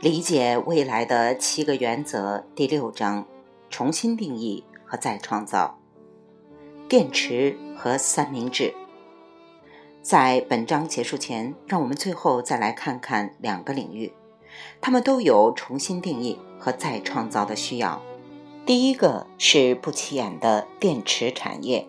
理解未来的七个原则第六章：重新定义和再创造。电池和三明治。在本章结束前，让我们最后再来看看两个领域，它们都有重新定义和再创造的需要。第一个是不起眼的电池产业。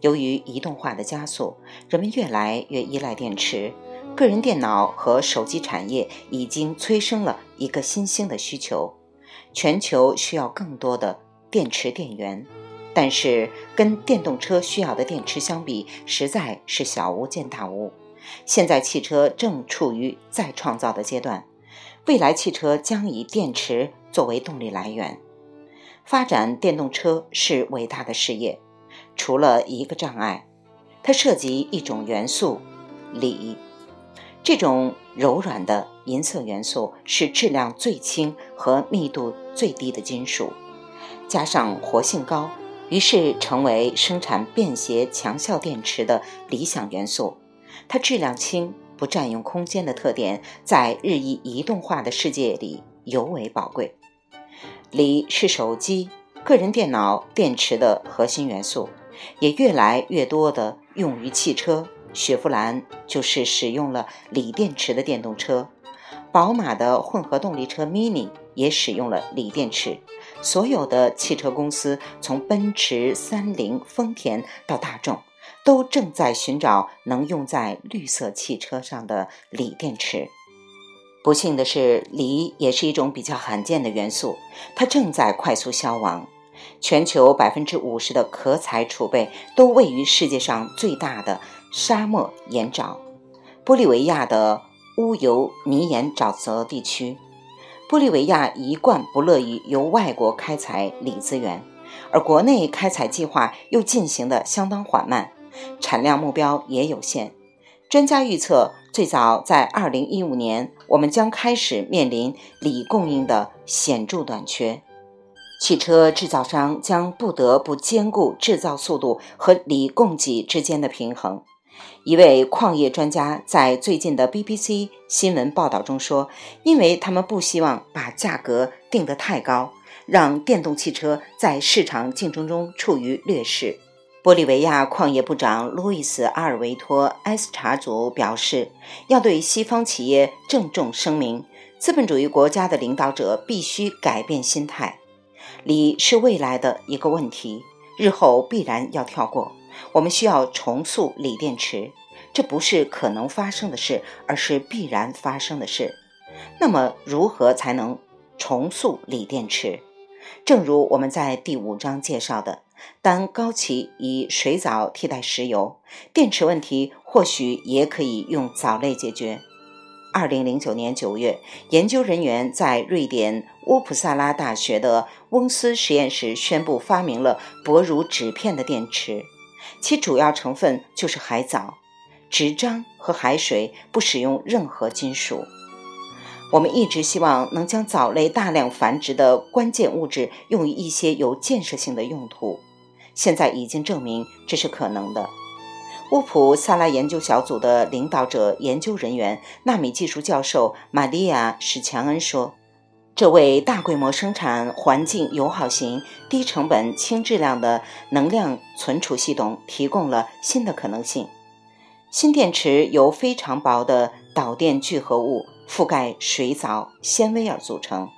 由于移动化的加速，人们越来越依赖电池。个人电脑和手机产业已经催生了一个新兴的需求，全球需要更多的电池电源，但是跟电动车需要的电池相比，实在是小巫见大巫。现在汽车正处于再创造的阶段，未来汽车将以电池作为动力来源。发展电动车是伟大的事业，除了一个障碍，它涉及一种元素——锂。这种柔软的银色元素是质量最轻和密度最低的金属，加上活性高，于是成为生产便携强效电池的理想元素。它质量轻、不占用空间的特点，在日益移动化的世界里尤为宝贵。锂是手机、个人电脑电池的核心元素，也越来越多的用于汽车。雪佛兰就是使用了锂电池的电动车，宝马的混合动力车 Mini 也使用了锂电池。所有的汽车公司，从奔驰、三菱、丰田到大众，都正在寻找能用在绿色汽车上的锂电池。不幸的是，锂也是一种比较罕见的元素，它正在快速消亡。全球百分之五十的可采储备都位于世界上最大的。沙漠盐沼，玻利维亚的乌尤尼盐沼泽地区。玻利维亚一贯不乐意由外国开采锂资源，而国内开采计划又进行的相当缓慢，产量目标也有限。专家预测，最早在2015年，我们将开始面临锂供应的显著短缺。汽车制造商将不得不兼顾制造速度和锂供给之间的平衡。一位矿业专家在最近的 BBC 新闻报道中说：“因为他们不希望把价格定得太高，让电动汽车在市场竞争中处于劣势。”玻利维亚矿业部长路易斯·阿尔维托·埃斯查祖表示：“要对西方企业郑重声明，资本主义国家的领导者必须改变心态。锂是未来的一个问题，日后必然要跳过。”我们需要重塑锂电池，这不是可能发生的事，而是必然发生的事。那么，如何才能重塑锂电池？正如我们在第五章介绍的，当高企以水藻替代石油，电池问题或许也可以用藻类解决。二零零九年九月，研究人员在瑞典乌普萨拉大学的翁斯实验室宣布发明了薄如纸片的电池。其主要成分就是海藻、纸张和海水，不使用任何金属。我们一直希望能将藻类大量繁殖的关键物质用于一些有建设性的用途，现在已经证明这是可能的。乌普萨拉研究小组的领导者研究人员纳米技术教授玛利亚史强恩说。这为大规模生产环境友好型、低成本、轻质量的能量存储系统提供了新的可能性。新电池由非常薄的导电聚合物覆盖水藻纤维而组成。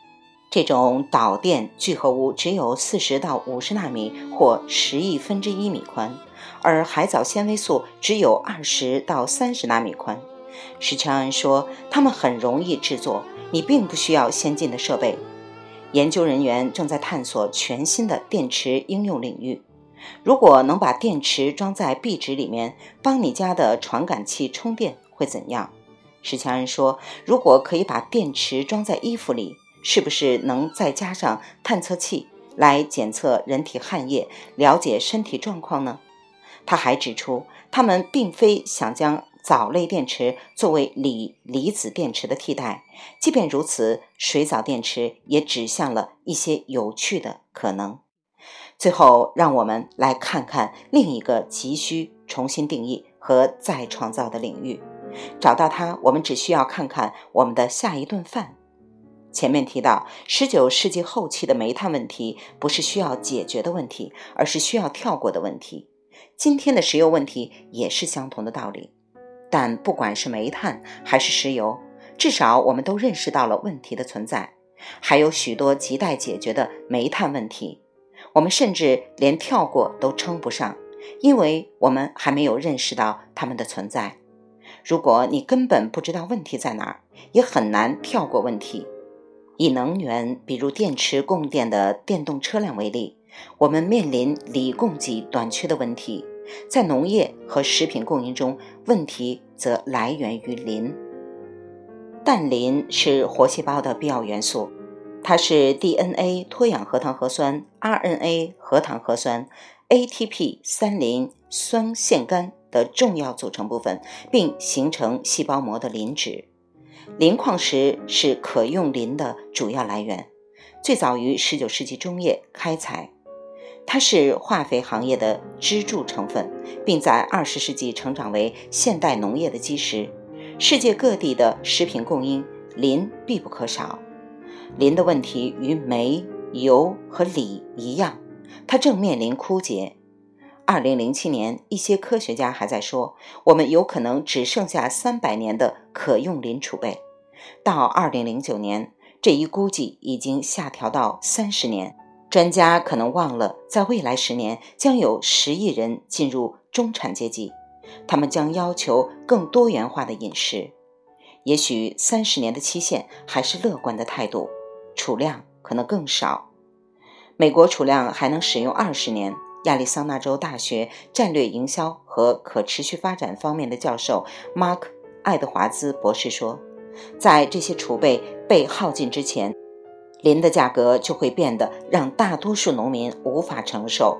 这种导电聚合物只有四十到五十纳米或十亿分之一米宽，而海藻纤维素只有二十到三十纳米宽。史乔恩说，它们很容易制作。你并不需要先进的设备。研究人员正在探索全新的电池应用领域。如果能把电池装在壁纸里面，帮你家的传感器充电，会怎样？史强人说：“如果可以把电池装在衣服里，是不是能再加上探测器来检测人体汗液，了解身体状况呢？”他还指出，他们并非想将。藻类电池作为锂离子电池的替代，即便如此，水藻电池也指向了一些有趣的可能。最后，让我们来看看另一个急需重新定义和再创造的领域。找到它，我们只需要看看我们的下一顿饭。前面提到，十九世纪后期的煤炭问题不是需要解决的问题，而是需要跳过的问题。今天的石油问题也是相同的道理。但不管是煤炭还是石油，至少我们都认识到了问题的存在。还有许多亟待解决的煤炭问题，我们甚至连跳过都称不上，因为我们还没有认识到它们的存在。如果你根本不知道问题在哪儿，也很难跳过问题。以能源，比如电池供电的电动车辆为例，我们面临锂供给短缺的问题。在农业和食品供应中，问题则来源于磷。氮磷是活细胞的必要元素，它是 DNA 脱氧核糖核酸、RNA 核糖核酸、ATP 三磷酸腺苷的重要组成部分，并形成细胞膜的磷脂。磷矿石是可用磷的主要来源，最早于19世纪中叶开采。它是化肥行业的支柱成分，并在20世纪成长为现代农业的基石。世界各地的食品供应，磷必不可少。磷的问题与煤、油和锂一样，它正面临枯竭。2007年，一些科学家还在说，我们有可能只剩下300年的可用磷储备。到2009年，这一估计已经下调到30年。专家可能忘了，在未来十年将有十亿人进入中产阶级，他们将要求更多元化的饮食。也许三十年的期限还是乐观的态度，储量可能更少。美国储量还能使用二十年。亚利桑那州大学战略营销和可持续发展方面的教授 Mark 爱德华兹博士说，在这些储备被耗尽之前。磷的价格就会变得让大多数农民无法承受，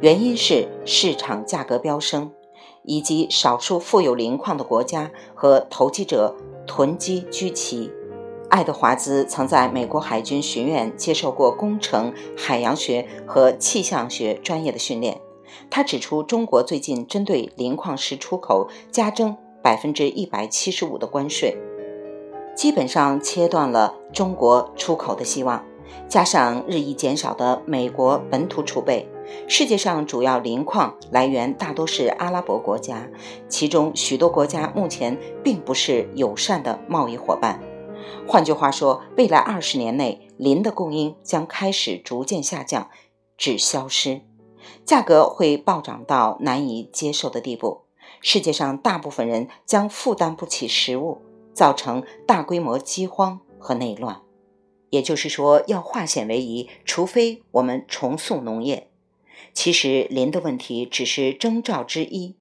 原因是市场价格飙升，以及少数富有磷矿的国家和投机者囤积居奇。爱德华兹曾在美国海军学院接受过工程、海洋学和气象学专业的训练。他指出，中国最近针对磷矿石出口加征百分之一百七十五的关税。基本上切断了中国出口的希望，加上日益减少的美国本土储备，世界上主要磷矿来源大多是阿拉伯国家，其中许多国家目前并不是友善的贸易伙伴。换句话说，未来二十年内，磷的供应将开始逐渐下降，至消失，价格会暴涨到难以接受的地步，世界上大部分人将负担不起食物。造成大规模饥荒和内乱，也就是说，要化险为夷，除非我们重塑农业。其实，磷的问题只是征兆之一，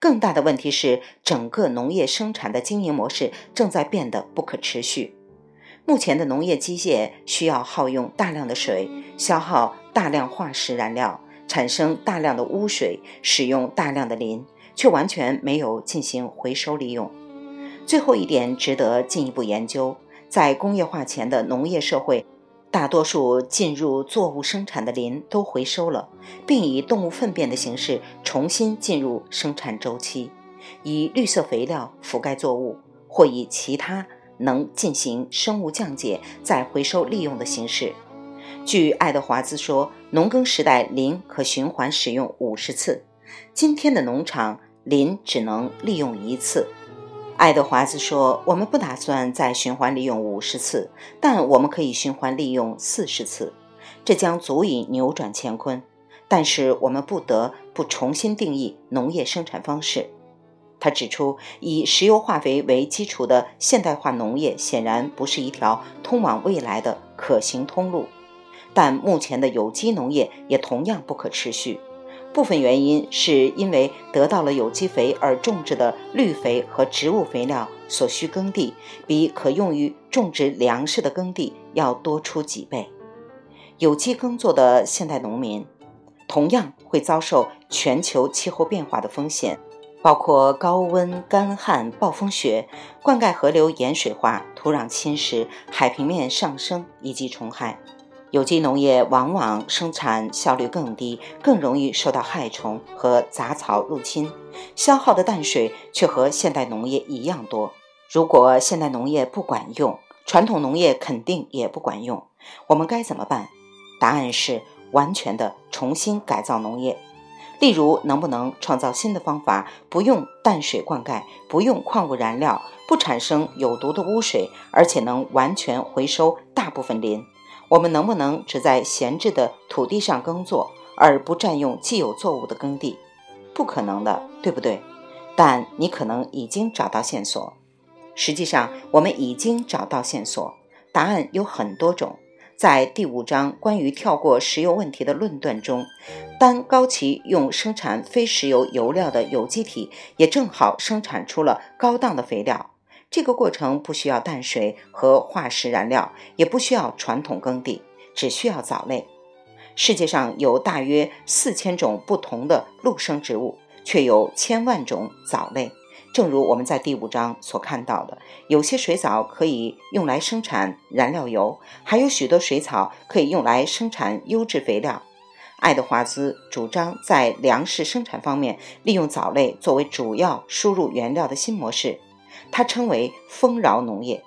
更大的问题是，整个农业生产的经营模式正在变得不可持续。目前的农业机械需要耗用大量的水，消耗大量化石燃料，产生大量的污水，使用大量的磷，却完全没有进行回收利用。最后一点值得进一步研究：在工业化前的农业社会，大多数进入作物生产的磷都回收了，并以动物粪便的形式重新进入生产周期，以绿色肥料覆盖作物，或以其他能进行生物降解再回收利用的形式。据爱德华兹说，农耕时代磷可循环使用五十次，今天的农场磷只能利用一次。爱德华兹说：“我们不打算再循环利用五十次，但我们可以循环利用四十次，这将足以扭转乾坤。但是我们不得不重新定义农业生产方式。”他指出，以石油化肥为基础的现代化农业显然不是一条通往未来的可行通路，但目前的有机农业也同样不可持续。部分原因是因为得到了有机肥而种植的绿肥和植物肥料所需耕地比可用于种植粮食的耕地要多出几倍。有机耕作的现代农民同样会遭受全球气候变化的风险，包括高温、干旱、暴风雪、灌溉河流盐水化、土壤侵蚀、海平面上升以及虫害。有机农业往往生产效率更低，更容易受到害虫和杂草入侵，消耗的淡水却和现代农业一样多。如果现代农业不管用，传统农业肯定也不管用。我们该怎么办？答案是完全的重新改造农业。例如，能不能创造新的方法，不用淡水灌溉，不用矿物燃料，不产生有毒的污水，而且能完全回收大部分磷？我们能不能只在闲置的土地上耕作，而不占用既有作物的耕地？不可能的，对不对？但你可能已经找到线索。实际上，我们已经找到线索，答案有很多种。在第五章关于跳过石油问题的论断中，当高崎用生产非石油油料的有机体，也正好生产出了高档的肥料。这个过程不需要淡水和化石燃料，也不需要传统耕地，只需要藻类。世界上有大约四千种不同的陆生植物，却有千万种藻类。正如我们在第五章所看到的，有些水藻可以用来生产燃料油，还有许多水草可以用来生产优质肥料。爱德华兹主张在粮食生产方面利用藻类作为主要输入原料的新模式，它称为丰饶农业，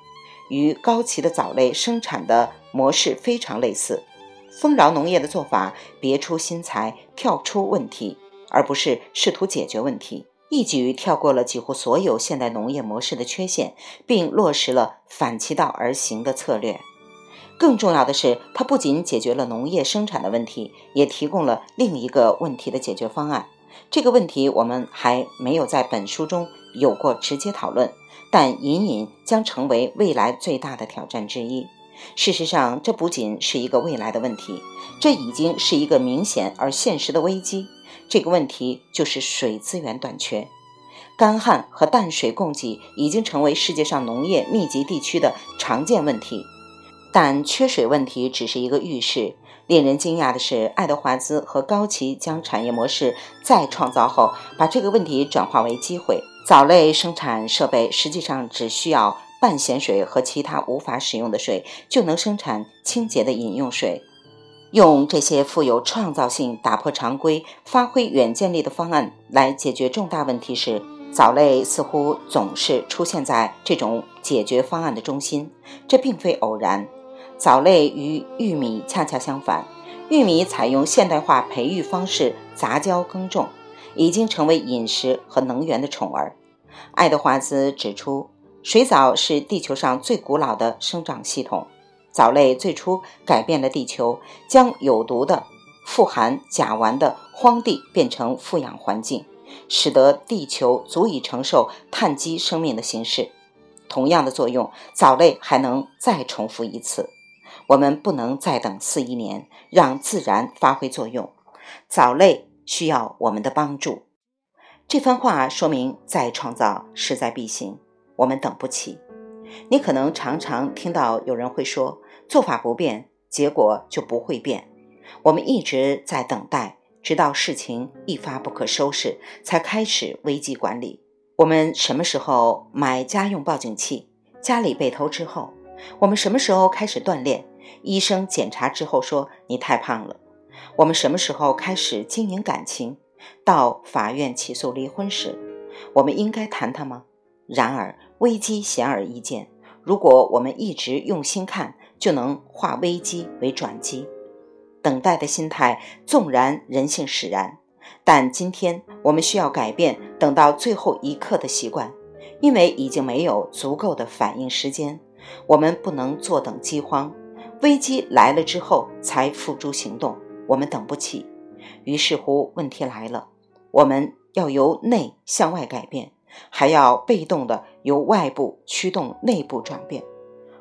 与高崎的藻类生产的模式非常类似。丰饶农业的做法别出心裁，跳出问题，而不是试图解决问题。一举跳过了几乎所有现代农业模式的缺陷，并落实了反其道而行的策略。更重要的是，它不仅解决了农业生产的问题，也提供了另一个问题的解决方案。这个问题我们还没有在本书中有过直接讨论，但隐隐将成为未来最大的挑战之一。事实上，这不仅是一个未来的问题，这已经是一个明显而现实的危机。这个问题就是水资源短缺，干旱和淡水供给已经成为世界上农业密集地区的常见问题。但缺水问题只是一个预示。令人惊讶的是，爱德华兹和高奇将产业模式再创造后，把这个问题转化为机会。藻类生产设备实际上只需要半咸水和其他无法使用的水，就能生产清洁的饮用水。用这些富有创造性、打破常规、发挥远见力的方案来解决重大问题时，藻类似乎总是出现在这种解决方案的中心。这并非偶然。藻类与玉米恰恰相反，玉米采用现代化培育方式杂交耕种，已经成为饮食和能源的宠儿。爱德华兹指出，水藻是地球上最古老的生长系统。藻类最初改变了地球，将有毒的、富含甲烷的荒地变成富氧环境，使得地球足以承受碳基生命的形式。同样的作用，藻类还能再重复一次。我们不能再等四亿年，让自然发挥作用。藻类需要我们的帮助。这番话说明再创造势在必行，我们等不起。你可能常常听到有人会说：“做法不变，结果就不会变。”我们一直在等待，直到事情一发不可收拾，才开始危机管理。我们什么时候买家用报警器？家里被偷之后？我们什么时候开始锻炼？医生检查之后说你太胖了。我们什么时候开始经营感情？到法院起诉离婚时，我们应该谈谈吗？然而。危机显而易见，如果我们一直用心看，就能化危机为转机。等待的心态，纵然人性使然，但今天我们需要改变等到最后一刻的习惯，因为已经没有足够的反应时间。我们不能坐等饥荒，危机来了之后才付诸行动，我们等不起。于是乎，问题来了，我们要由内向外改变。还要被动的由外部驱动内部转变，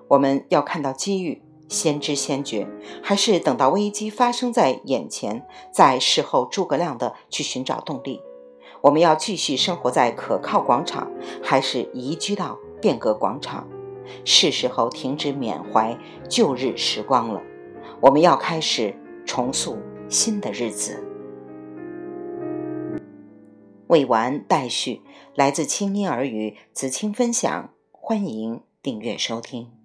我们要看到机遇，先知先觉，还是等到危机发生在眼前，在事后诸葛亮的去寻找动力？我们要继续生活在可靠广场，还是移居到变革广场？是时候停止缅怀旧日时光了，我们要开始重塑新的日子。未完待续，来自清音耳语子青分享，欢迎订阅收听。